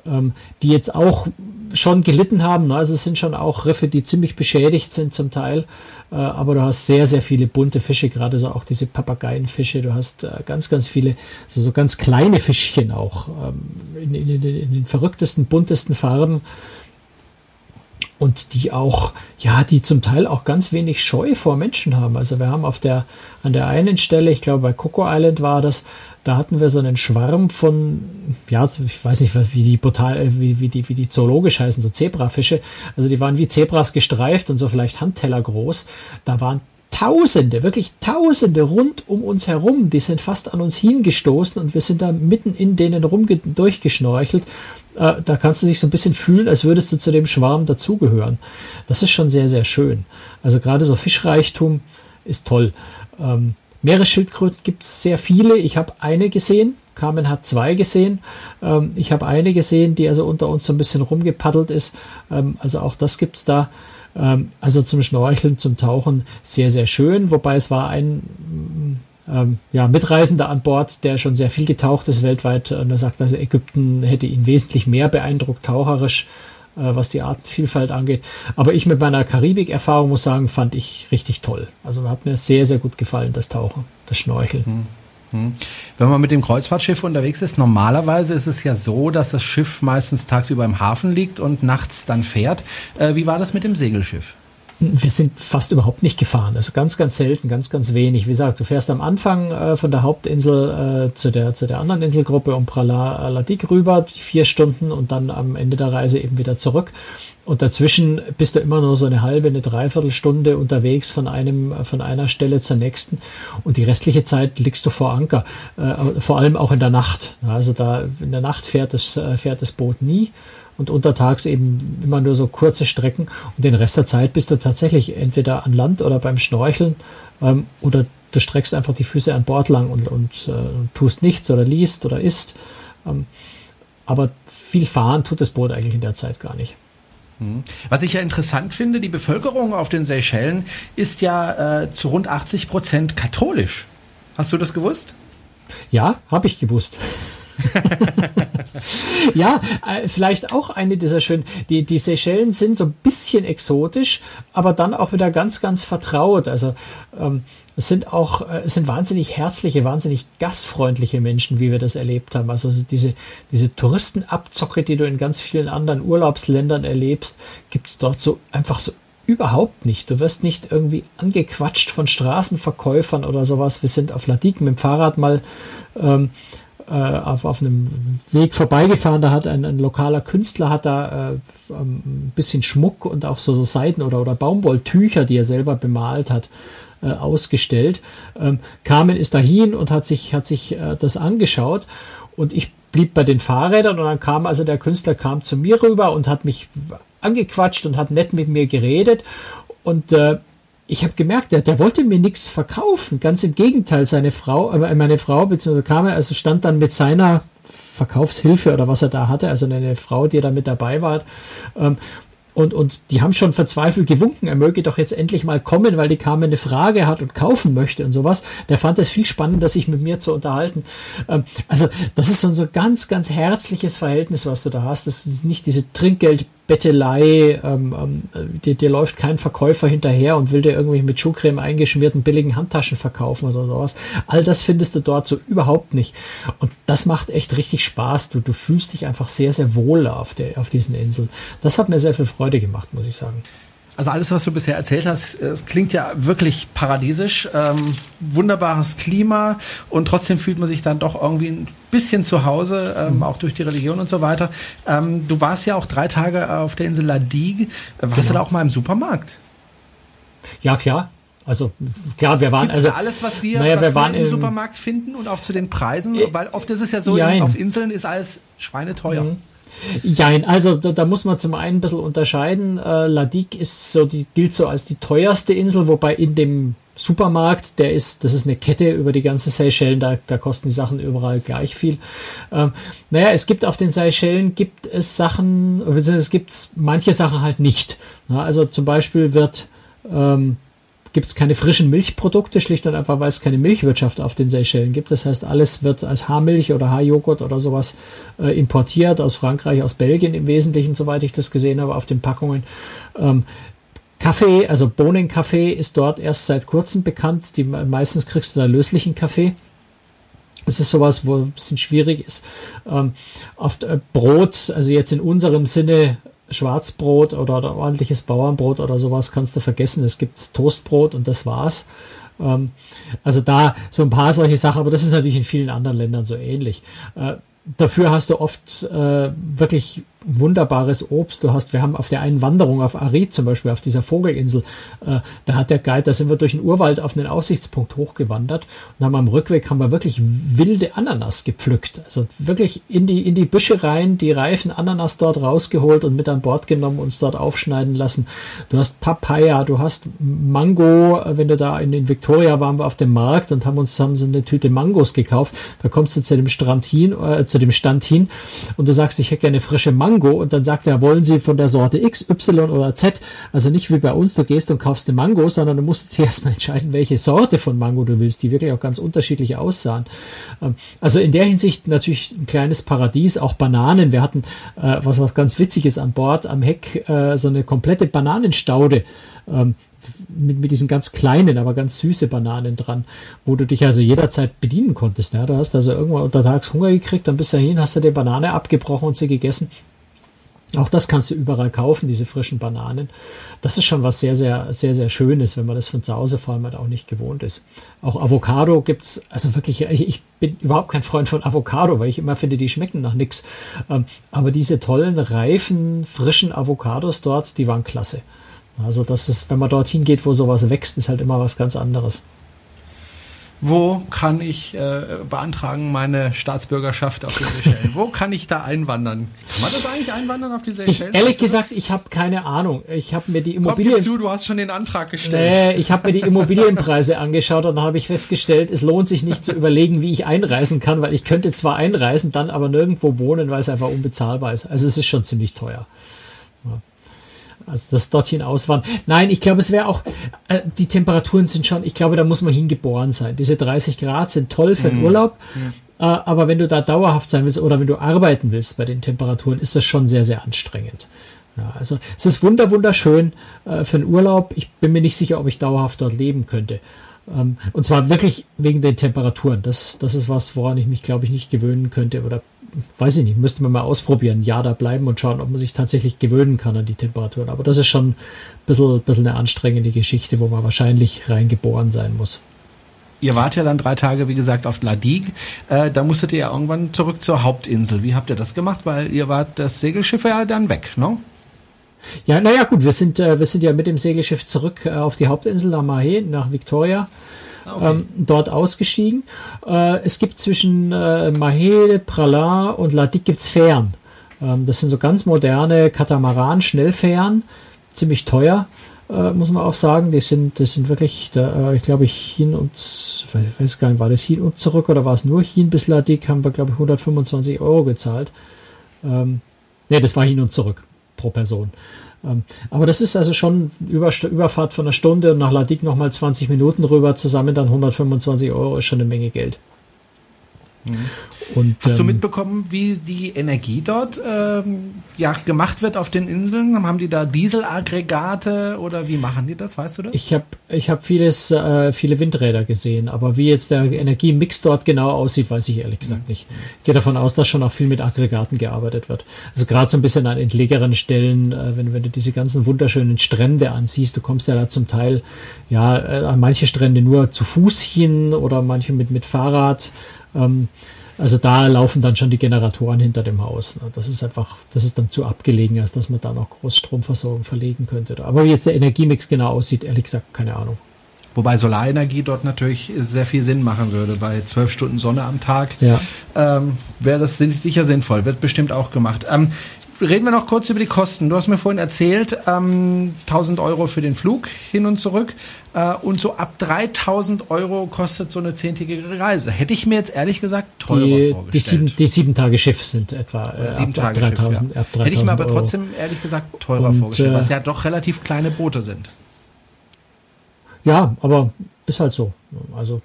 C: ähm, die jetzt auch schon gelitten haben. Also es sind schon auch Riffe, die ziemlich beschädigt sind zum Teil. Äh, aber du hast sehr, sehr viele bunte Fische, gerade so auch diese Papageienfische. Du hast äh, ganz, ganz viele, so, so ganz kleine Fischchen auch ähm, in, in, in den verrücktesten, buntesten Farben und die auch, ja, die zum Teil auch ganz wenig Scheu vor Menschen haben. Also wir haben auf der, an der einen Stelle, ich glaube bei Coco Island war das, da hatten wir so einen Schwarm von, ja, ich weiß nicht, wie die brutal, wie, wie die, wie die zoologisch heißen, so Zebrafische. Also die waren wie Zebras gestreift und so vielleicht Handteller groß. Da waren Tausende, wirklich Tausende rund um uns herum, die sind fast an uns hingestoßen und wir sind da mitten in denen rum durchgeschnorchelt äh, da kannst du dich so ein bisschen fühlen, als würdest du zu dem Schwarm dazugehören. Das ist schon sehr, sehr schön. Also gerade so Fischreichtum ist toll. Ähm, Meeresschildkröten gibt es sehr viele. Ich habe eine gesehen. Carmen hat zwei gesehen. Ähm, ich habe eine gesehen, die also unter uns so ein bisschen rumgepaddelt ist. Ähm, also auch das gibt es da. Ähm, also zum Schnorcheln, zum Tauchen sehr, sehr schön. Wobei es war ein ähm, ja, Mitreisender an Bord, der schon sehr viel getaucht ist weltweit. Und er sagt, also Ägypten hätte ihn wesentlich mehr beeindruckt, taucherisch, äh, was die Artenvielfalt angeht. Aber ich mit meiner Karibik-Erfahrung muss sagen, fand ich richtig toll. Also hat mir sehr, sehr gut gefallen, das Tauchen, das Schnorcheln. Hm.
B: hm. Wenn man mit dem Kreuzfahrtschiff unterwegs ist, normalerweise ist es ja so, dass das Schiff meistens tagsüber im Hafen liegt und nachts dann fährt. Äh, wie war das mit dem Segelschiff?
C: Wir sind fast überhaupt nicht gefahren, also ganz, ganz selten, ganz, ganz wenig. Wie gesagt, du fährst am Anfang äh, von der Hauptinsel äh, zu, der, zu der anderen Inselgruppe um Praladik rüber, vier Stunden und dann am Ende der Reise eben wieder zurück. Und dazwischen bist du immer nur so eine halbe, eine Dreiviertelstunde unterwegs von einem, von einer Stelle zur nächsten. Und die restliche Zeit liegst du vor Anker. Äh, vor allem auch in der Nacht. Also da, in der Nacht fährt das, äh, fährt das Boot nie und untertags eben immer nur so kurze Strecken und den Rest der Zeit bist du tatsächlich entweder an Land oder beim Schnorcheln ähm, oder du streckst einfach die Füße an Bord lang und, und äh, tust nichts oder liest oder isst. Ähm, aber viel fahren tut das Boot eigentlich in der Zeit gar nicht.
B: Hm. Was ich ja interessant finde, die Bevölkerung auf den Seychellen ist ja äh, zu rund 80 Prozent katholisch. Hast du das gewusst?
C: Ja, habe ich gewusst. [laughs] ja, äh, vielleicht auch eine dieser schönen. Die, die Seychellen sind so ein bisschen exotisch, aber dann auch wieder ganz, ganz vertraut. Also ähm, es sind auch, äh, es sind wahnsinnig herzliche, wahnsinnig gastfreundliche Menschen, wie wir das erlebt haben. Also diese, diese Touristenabzocke, die du in ganz vielen anderen Urlaubsländern erlebst, gibt es dort so einfach so überhaupt nicht. Du wirst nicht irgendwie angequatscht von Straßenverkäufern oder sowas. Wir sind auf Ladik mit dem Fahrrad mal ähm, äh, auf, auf einem Weg vorbeigefahren, da hat ein, ein lokaler Künstler hat da äh, ein bisschen Schmuck und auch so, so Seiden- oder, oder Baumwolltücher, die er selber bemalt hat, äh, ausgestellt. Ähm, Carmen ist dahin und hat sich, hat sich äh, das angeschaut. Und ich blieb bei den Fahrrädern und dann kam also der Künstler kam zu mir rüber und hat mich angequatscht und hat nett mit mir geredet. Und äh, ich habe gemerkt, der, der wollte mir nichts verkaufen. Ganz im Gegenteil, seine Frau, äh, meine Frau, beziehungsweise kam er, also stand dann mit seiner Verkaufshilfe oder was er da hatte, also eine Frau, die da mit dabei war. Ähm, und, und die haben schon verzweifelt gewunken, er möge doch jetzt endlich mal kommen, weil die Carmen eine Frage hat und kaufen möchte und sowas. Der fand es viel spannender, sich mit mir zu unterhalten. Ähm, also das ist so ein so ganz, ganz herzliches Verhältnis, was du da hast. Das ist nicht diese Trinkgeld Bettelei, ähm, ähm, dir, dir läuft kein Verkäufer hinterher und will dir irgendwie mit Schuhcreme eingeschmierten billigen Handtaschen verkaufen oder sowas. All das findest du dort so überhaupt nicht. Und das macht echt richtig Spaß. Du, du fühlst dich einfach sehr, sehr wohl auf, der, auf diesen Inseln. Das hat mir sehr viel Freude gemacht, muss ich sagen.
B: Also alles, was du bisher erzählt hast, es klingt ja wirklich paradiesisch. Ähm, wunderbares Klima und trotzdem fühlt man sich dann doch irgendwie ein bisschen zu Hause, ähm, mhm. auch durch die Religion und so weiter. Ähm, du warst ja auch drei Tage auf der Insel La Digue. Warst genau. du da auch mal im Supermarkt?
C: Ja, klar. Also klar, wir waren
B: Gibt's
C: also
B: alles, was wir, naja, was wir, waren wir im Supermarkt finden und auch zu den Preisen, äh, weil oft ist es ja so, in, auf Inseln ist alles schweineteuer. Mhm.
C: Jein, also da, da, muss man zum einen ein bisschen unterscheiden. Äh, Ladik ist so, die gilt so als die teuerste Insel, wobei in dem Supermarkt, der ist, das ist eine Kette über die ganze Seychellen, da, da kosten die Sachen überall gleich viel. Ähm, naja, es gibt auf den Seychellen gibt es Sachen, beziehungsweise es gibt manche Sachen halt nicht. Na, also zum Beispiel wird ähm, gibt es keine frischen Milchprodukte, schlicht und einfach, weil es keine Milchwirtschaft auf den Seychellen gibt. Das heißt, alles wird als Haarmilch oder Haarjoghurt oder sowas äh, importiert aus Frankreich, aus Belgien im Wesentlichen, soweit ich das gesehen habe, auf den Packungen. Ähm, Kaffee, also Bohnenkaffee ist dort erst seit kurzem bekannt. Die, meistens kriegst du da löslichen Kaffee. Das ist sowas, wo ein bisschen schwierig ist. Ähm, oft äh, Brot, also jetzt in unserem Sinne Schwarzbrot oder, ordentliches Bauernbrot oder sowas kannst du vergessen. Es gibt Toastbrot und das war's. Ähm, also da so ein paar solche Sachen, aber das ist natürlich in vielen anderen Ländern so ähnlich. Äh, dafür hast du oft äh, wirklich wunderbares Obst. Du hast, wir haben auf der einen Wanderung auf Arid zum Beispiel, auf dieser Vogelinsel, äh, da hat der Guide, da sind wir durch den Urwald auf einen Aussichtspunkt hochgewandert und haben am Rückweg haben wir wirklich wilde Ananas gepflückt. Also wirklich in die, in die Büsche rein, die reifen Ananas dort rausgeholt und mit an Bord genommen, uns dort aufschneiden lassen. Du hast Papaya, du hast Mango, wenn du da in, in Victoria waren wir auf dem Markt und haben uns haben so eine Tüte Mangos gekauft. Da kommst du zu dem Strand hin, äh, zu dem Stand hin und du sagst, ich hätte gerne frische Mango und dann sagt er, wollen Sie von der Sorte X, Y oder Z? Also nicht wie bei uns, du gehst und kaufst eine Mango, sondern du musst [laughs] sich erstmal entscheiden, welche Sorte von Mango du willst, die wirklich auch ganz unterschiedlich aussahen. Ähm, also in der Hinsicht natürlich ein kleines Paradies, auch Bananen. Wir hatten äh, was, was ganz Witziges an Bord am Heck, äh, so eine komplette Bananenstaude. Ähm, mit, mit diesen ganz kleinen, aber ganz süße Bananen dran, wo du dich also jederzeit bedienen konntest. Ja, du hast also irgendwann untertags Hunger gekriegt, dann bist du dahin, hast du die Banane abgebrochen und sie gegessen. Auch das kannst du überall kaufen, diese frischen Bananen. Das ist schon was sehr, sehr, sehr, sehr Schönes, wenn man das von zu Hause vor allem halt auch nicht gewohnt ist. Auch Avocado gibt's, also wirklich, ich bin überhaupt kein Freund von Avocado, weil ich immer finde, die schmecken nach nichts. Ähm, aber diese tollen, reifen, frischen Avocados dort, die waren klasse. Also das ist, wenn man dorthin geht, wo sowas wächst, ist halt immer was ganz anderes.
B: Wo kann ich äh, beantragen meine Staatsbürgerschaft auf den Seychellen? Wo kann ich da einwandern? Kann man das eigentlich einwandern auf die Seychellen?
C: Ich, ehrlich gesagt, ich habe keine Ahnung. Ich habe mir die Immobilien. Komm
B: zu, du hast schon den Antrag gestellt.
C: Nee, ich habe mir die Immobilienpreise angeschaut und dann habe ich festgestellt, es lohnt sich nicht zu überlegen, wie ich einreisen kann, weil ich könnte zwar einreisen, dann aber nirgendwo wohnen, weil es einfach unbezahlbar ist. Also es ist schon ziemlich teuer. Also das dorthin auswandern. Nein, ich glaube, es wäre auch, äh, die Temperaturen sind schon, ich glaube, da muss man hingeboren sein. Diese 30 Grad sind toll für den mhm. Urlaub. Mhm. Äh, aber wenn du da dauerhaft sein willst oder wenn du arbeiten willst bei den Temperaturen, ist das schon sehr, sehr anstrengend. Ja, also es ist wunder, wunderschön äh, für den Urlaub. Ich bin mir nicht sicher, ob ich dauerhaft dort leben könnte. Ähm, und zwar wirklich wegen den Temperaturen. Das, das ist was, woran ich mich, glaube ich, nicht gewöhnen könnte oder weiß ich nicht, müsste man mal ausprobieren, ja da bleiben und schauen, ob man sich tatsächlich gewöhnen kann an die Temperaturen. Aber das ist schon ein bisschen, bisschen eine anstrengende Geschichte, wo man wahrscheinlich reingeboren sein muss.
B: Ihr wart ja dann drei Tage, wie gesagt, auf La Digue. Äh, da musstet ihr ja irgendwann zurück zur Hauptinsel. Wie habt ihr das gemacht? Weil ihr wart das Segelschiff ja dann weg, ne?
C: Ja, naja, gut, wir sind, äh, wir sind ja mit dem Segelschiff zurück äh, auf die Hauptinsel nach Mahé, nach Victoria ähm, dort ausgestiegen. Äh, es gibt zwischen äh, Mahé, Pralin und Ladik gibt's Fähren. Ähm, das sind so ganz moderne Katamaran-Schnellfähren, ziemlich teuer. Äh, muss man auch sagen, die sind, das sind wirklich, da, äh, ich glaube, hin und, ich weiß gar nicht, war das hin und zurück oder war es nur hin bis Ladik, haben wir, glaube ich, 125 Euro gezahlt. Ähm, ne, das war hin und zurück pro Person. Ähm, aber das ist also schon Über Überfahrt von einer Stunde und nach Ladik nochmal 20 Minuten rüber, zusammen dann 125 Euro ist schon eine Menge Geld.
B: Mhm. Und, Hast ähm, du mitbekommen, wie die Energie dort ähm, ja, gemacht wird auf den Inseln? Haben die da Dieselaggregate oder wie machen die das? Weißt du das?
C: Ich habe ich hab vieles, äh, viele Windräder gesehen, aber wie jetzt der Energiemix dort genau aussieht, weiß ich ehrlich gesagt mhm. nicht. Ich gehe davon aus, dass schon auch viel mit Aggregaten gearbeitet wird. Also gerade so ein bisschen an entlegeren Stellen, äh, wenn, wenn du diese ganzen wunderschönen Strände ansiehst, du kommst ja da zum Teil ja äh, an manche Strände nur zu Fuß hin oder manche mit, mit Fahrrad. Ähm, also da laufen dann schon die Generatoren hinter dem Haus. Ne? Das ist einfach, das ist dann zu abgelegen, als dass man da noch Großstromversorgung verlegen könnte. Aber wie jetzt der Energiemix genau aussieht, ehrlich gesagt, keine Ahnung.
B: Wobei Solarenergie dort natürlich sehr viel Sinn machen würde. Bei zwölf Stunden Sonne am Tag ja. ähm, wäre das sicher sinnvoll. Wird bestimmt auch gemacht. Ähm, reden wir noch kurz über die Kosten. Du hast mir vorhin erzählt, ähm, 1000 Euro für den Flug hin und zurück äh, und so ab 3000 Euro kostet so eine zehntägige Reise. Hätte ich mir jetzt ehrlich gesagt teurer
C: die,
B: vorgestellt.
C: Die sieben, die sieben Tage Schiff sind etwa
B: äh, sieben ab, Tage ab 3000, Schiff, ja. ab 3000 Hätte ich mir aber Euro. trotzdem ehrlich gesagt teurer und, vorgestellt, äh, was ja doch relativ kleine Boote sind.
C: Ja, aber ist halt so. Also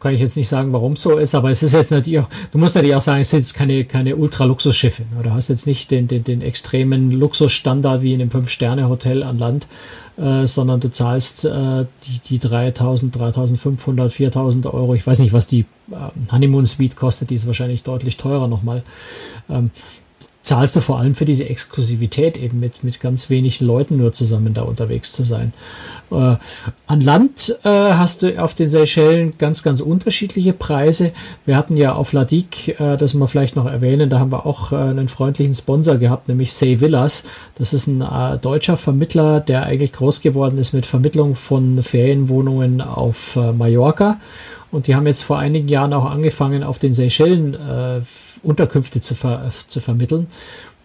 C: kann ich jetzt nicht sagen, warum so ist, aber es ist jetzt natürlich auch, du musst natürlich auch sagen, es sind jetzt keine, keine Ultra-Luxusschiffe. Du hast jetzt nicht den, den, den extremen Luxusstandard wie in einem Fünf-Sterne-Hotel an Land, äh, sondern du zahlst äh, die, die 3000, 3500, 4000 Euro. Ich weiß nicht, was die äh, Honeymoon Suite kostet, die ist wahrscheinlich deutlich teurer nochmal. Ähm, zahlst du vor allem für diese Exklusivität eben mit, mit ganz wenigen Leuten nur zusammen da unterwegs zu sein. Äh, an Land äh, hast du auf den Seychellen ganz, ganz unterschiedliche Preise. Wir hatten ja auf Ladik, äh, das wir vielleicht noch erwähnen, da haben wir auch äh, einen freundlichen Sponsor gehabt, nämlich Say Villas. Das ist ein äh, deutscher Vermittler, der eigentlich groß geworden ist mit Vermittlung von Ferienwohnungen auf äh, Mallorca. Und die haben jetzt vor einigen Jahren auch angefangen, auf den Seychellen äh, Unterkünfte zu, ver zu vermitteln.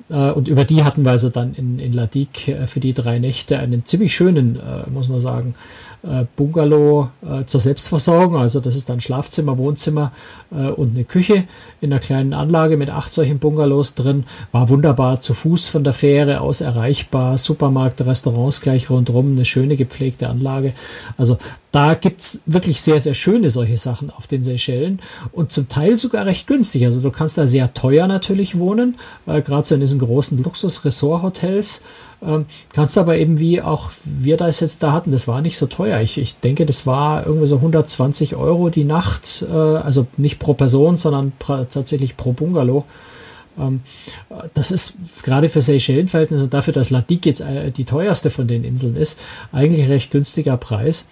C: Äh, und über die hatten wir also dann in, in Ladik äh, für die drei Nächte einen ziemlich schönen, äh, muss man sagen, Bungalow zur Selbstversorgung. Also das ist dann Schlafzimmer, Wohnzimmer und eine Küche in einer kleinen Anlage mit acht solchen Bungalows drin. War wunderbar zu Fuß von der Fähre aus erreichbar. Supermarkt, Restaurants gleich rundherum, eine schöne gepflegte Anlage. Also da gibt's wirklich sehr, sehr schöne solche Sachen auf den Seychellen und zum Teil sogar recht günstig. Also du kannst da sehr teuer natürlich wohnen, gerade so in diesen großen Luxus-Resort-Hotels. Ähm, kannst aber eben wie auch wir das jetzt da hatten, das war nicht so teuer. Ich, ich denke, das war irgendwie so 120 Euro die Nacht, äh, also nicht pro Person, sondern tatsächlich pro Bungalow. Ähm, das ist gerade für Seychellen-Verhältnisse und dafür, dass Ladik jetzt äh, die teuerste von den Inseln ist, eigentlich recht günstiger Preis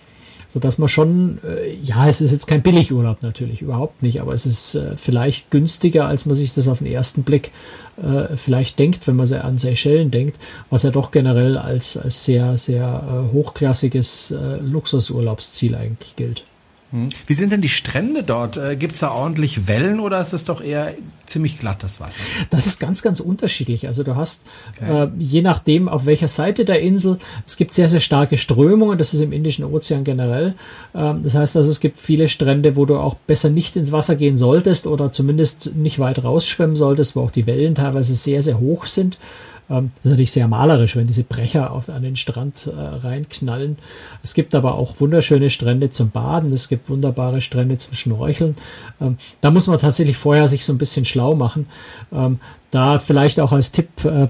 C: so dass man schon, äh, ja, es ist jetzt kein Billigurlaub natürlich, überhaupt nicht, aber es ist äh, vielleicht günstiger, als man sich das auf den ersten Blick äh, vielleicht denkt, wenn man an Seychellen denkt, was ja doch generell als, als sehr, sehr äh, hochklassiges äh, Luxusurlaubsziel eigentlich gilt.
B: Hm. Wie sind denn die Strände dort? Äh, Gibt es da ordentlich Wellen oder ist es doch eher ziemlich glattes Wasser?
C: Das ist ganz, ganz unterschiedlich. Also du hast, okay. äh, je nachdem, auf welcher Seite der Insel, es gibt sehr, sehr starke Strömungen. Das ist im Indischen Ozean generell. Ähm, das heißt also, es gibt viele Strände, wo du auch besser nicht ins Wasser gehen solltest oder zumindest nicht weit rausschwimmen solltest, wo auch die Wellen teilweise sehr, sehr hoch sind. Ähm, das ist natürlich sehr malerisch, wenn diese Brecher auf, an den Strand äh, reinknallen. Es gibt aber auch wunderschöne Strände zum Baden. Es gibt wunderbare Strände zum Schnorcheln. Ähm, da muss man tatsächlich vorher sich so ein bisschen schlau machen. Ähm, da vielleicht auch als Tipp äh,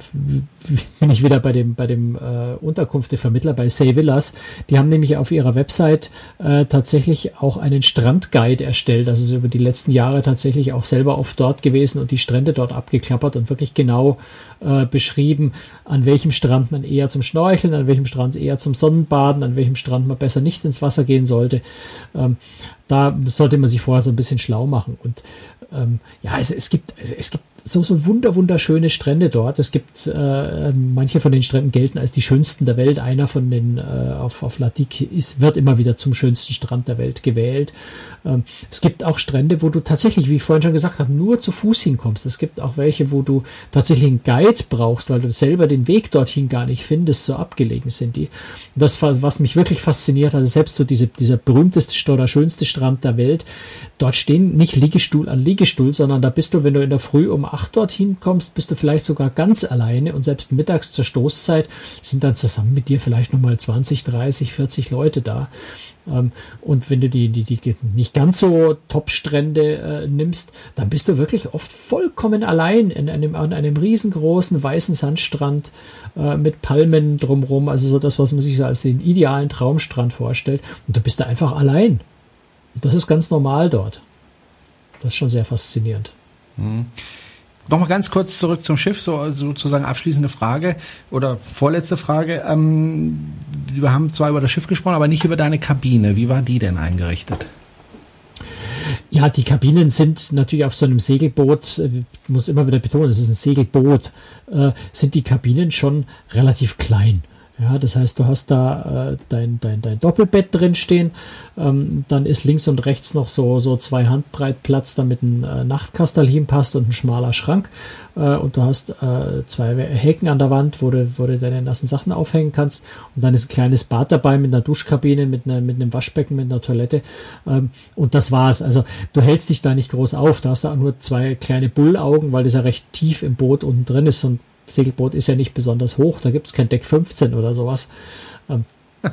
C: bin ich wieder bei dem bei dem äh, Unterkunftevermittler bei Say Villas. Die haben nämlich auf ihrer Website äh, tatsächlich auch einen Strandguide erstellt. Das ist über die letzten Jahre tatsächlich auch selber oft dort gewesen und die Strände dort abgeklappert und wirklich genau äh, beschrieben, an welchem Strand man eher zum Schnorcheln, an welchem Strand eher zum Sonnenbaden, an welchem Strand man besser nicht ins Wasser gehen sollte. Ähm, da sollte man sich vorher so ein bisschen schlau machen. Und ähm, ja, es, es gibt es gibt so, so wunder, wunderschöne Strände dort. Es gibt, äh, manche von den Stränden gelten als die schönsten der Welt. Einer von den äh, auf, auf Ladik ist, wird immer wieder zum schönsten Strand der Welt gewählt. Ähm, es gibt auch Strände, wo du tatsächlich, wie ich vorhin schon gesagt habe, nur zu Fuß hinkommst. Es gibt auch welche, wo du tatsächlich einen Guide brauchst, weil du selber den Weg dorthin gar nicht findest, so abgelegen sind die. Das, was mich wirklich fasziniert hat, selbst so diese, dieser berühmteste oder schönste Strand der Welt, dort stehen nicht Liegestuhl an Liegestuhl, sondern da bist du, wenn du in der Früh um acht dorthin kommst, bist du vielleicht sogar ganz alleine und selbst mittags zur Stoßzeit sind dann zusammen mit dir vielleicht nochmal 20, 30, 40 Leute da. Ähm, und wenn du die, die, die nicht ganz so Top-Strände äh, nimmst, dann bist du wirklich oft vollkommen allein in einem, an einem riesengroßen weißen Sandstrand äh, mit Palmen drumrum. Also so das, was man sich so als den idealen Traumstrand vorstellt. Und du bist da einfach allein. Und das ist ganz normal dort. Das ist schon sehr faszinierend.
B: Mhm. Nochmal ganz kurz zurück zum Schiff, so sozusagen abschließende Frage oder vorletzte Frage. Ähm, wir haben zwar über das Schiff gesprochen, aber nicht über deine Kabine. Wie war die denn eingerichtet?
C: Ja, die Kabinen sind natürlich auf so einem Segelboot, äh, muss immer wieder betonen, es ist ein Segelboot, äh, sind die Kabinen schon relativ klein. Ja, das heißt, du hast da äh, dein, dein, dein Doppelbett drin stehen, ähm, dann ist links und rechts noch so, so zwei Handbreit Platz, damit ein äh, Nachtkastel hinpasst und ein schmaler Schrank. Äh, und du hast äh, zwei Hecken an der Wand, wo du, wo du deine nassen Sachen aufhängen kannst. Und dann ist ein kleines Bad dabei mit einer Duschkabine, mit, einer, mit einem Waschbecken, mit einer Toilette. Ähm, und das war's. Also du hältst dich da nicht groß auf. Da hast du auch nur zwei kleine Bullaugen, weil das ja recht tief im Boot unten drin ist und Segelboot ist ja nicht besonders hoch, da gibt es kein Deck 15 oder sowas. Ähm, [laughs]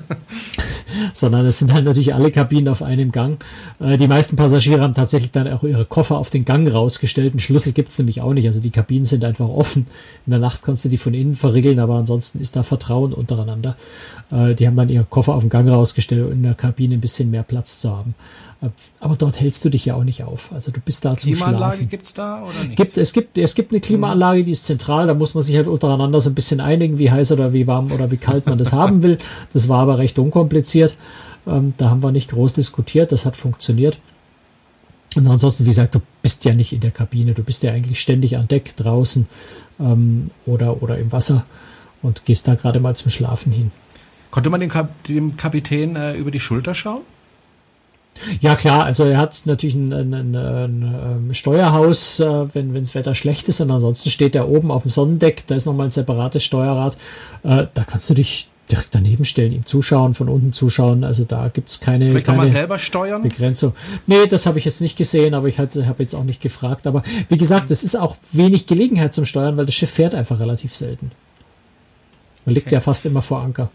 C: sondern es sind halt natürlich alle Kabinen auf einem Gang. Äh, die meisten Passagiere haben tatsächlich dann auch ihre Koffer auf den Gang rausgestellt. Einen Schlüssel gibt es nämlich auch nicht. Also die Kabinen sind einfach offen. In der Nacht kannst du die von innen verriegeln, aber ansonsten ist da Vertrauen untereinander. Äh, die haben dann ihre Koffer auf den Gang rausgestellt, um in der Kabine ein bisschen mehr Platz zu haben. Aber dort hältst du dich ja auch nicht auf. Also du bist da zum Klimaanlage
B: gibt es da oder nicht?
C: Gibt, es, gibt, es gibt eine Klimaanlage, die ist zentral, da muss man sich halt untereinander so ein bisschen einigen, wie heiß oder wie warm oder wie kalt man das haben will. Das war aber recht unkompliziert. Ähm, da haben wir nicht groß diskutiert, das hat funktioniert. Und ansonsten, wie gesagt, du bist ja nicht in der Kabine, du bist ja eigentlich ständig an Deck draußen ähm, oder, oder im Wasser und gehst da gerade mal zum Schlafen hin.
B: Konnte man dem, Kap dem Kapitän äh, über die Schulter schauen?
C: Ja klar, also er hat natürlich ein, ein, ein, ein ähm, Steuerhaus, äh, wenn das Wetter schlecht ist und ansonsten steht er oben auf dem Sonnendeck, da ist nochmal ein separates Steuerrad. Äh, da kannst du dich direkt daneben stellen, ihm zuschauen, von unten zuschauen. Also da gibt's keine,
B: Vielleicht
C: keine
B: kann man selber steuern?
C: Begrenzung. Nee, das habe ich jetzt nicht gesehen, aber ich habe jetzt auch nicht gefragt. Aber wie gesagt, es ist auch wenig Gelegenheit zum Steuern, weil das Schiff fährt einfach relativ selten. Man liegt okay. ja fast immer vor Anker.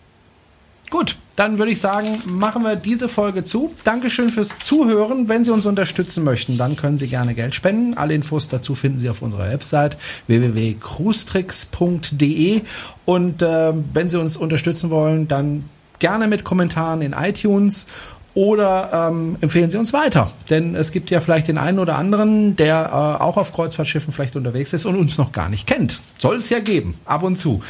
B: Gut, dann würde ich sagen, machen wir diese Folge zu. Dankeschön fürs Zuhören. Wenn Sie uns unterstützen möchten, dann können Sie gerne Geld spenden. Alle Infos dazu finden Sie auf unserer Website www.cruestricks.de. Und äh, wenn Sie uns unterstützen wollen, dann gerne mit Kommentaren in iTunes oder ähm, empfehlen Sie uns weiter. Denn es gibt ja vielleicht den einen oder anderen, der äh, auch auf Kreuzfahrtschiffen vielleicht unterwegs ist und uns noch gar nicht kennt. Soll es ja geben, ab und zu.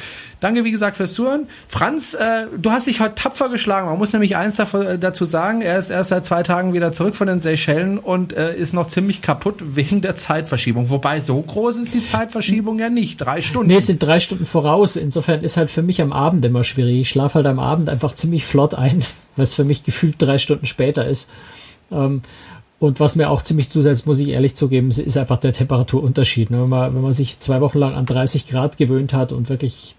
B: Danke, wie gesagt, fürs Zuhören. Franz, äh, du hast dich heute tapfer geschlagen. Man muss nämlich eins äh, dazu sagen. Er ist erst seit zwei Tagen wieder zurück von den Seychellen und äh, ist noch ziemlich kaputt wegen der Zeitverschiebung. Wobei so groß ist die Zeitverschiebung ja nicht. Drei Stunden.
C: Nee, es sind drei Stunden voraus. Insofern ist halt für mich am Abend immer schwierig. Ich schlafe halt am Abend einfach ziemlich flott ein, [laughs] was für mich gefühlt drei Stunden später ist. Ähm, und was mir auch ziemlich zusetzt, muss ich ehrlich zugeben, ist einfach der Temperaturunterschied. Wenn man, wenn man sich zwei Wochen lang an 30 Grad gewöhnt hat und wirklich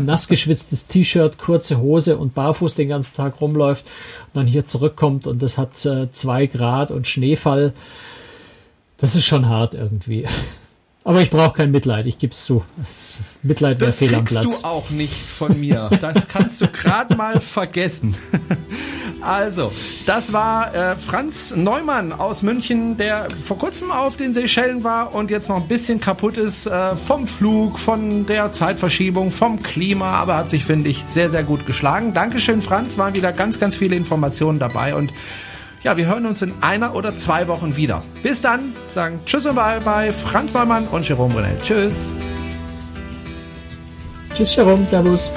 C: nass geschwitztes T-Shirt, kurze Hose und barfuß den ganzen Tag rumläuft und dann hier zurückkommt und das hat äh, zwei Grad und Schneefall. Das ist schon hart irgendwie. [laughs] Aber ich brauche kein Mitleid, ich gebe es zu. Mitleid wäre fehl am Platz.
B: Das kriegst du auch nicht von mir. Das kannst du gerade mal vergessen. [laughs] Also, das war äh, Franz Neumann aus München, der vor kurzem auf den Seychellen war und jetzt noch ein bisschen kaputt ist äh, vom Flug, von der Zeitverschiebung, vom Klima, aber hat sich, finde ich, sehr, sehr gut geschlagen. Dankeschön, Franz. Waren wieder ganz, ganz viele Informationen dabei und ja, wir hören uns in einer oder zwei Wochen wieder. Bis dann, sagen Tschüss und Bye bei Franz Neumann und Jerome Brunel. Tschüss.
C: Tschüss, Jerome. Servus.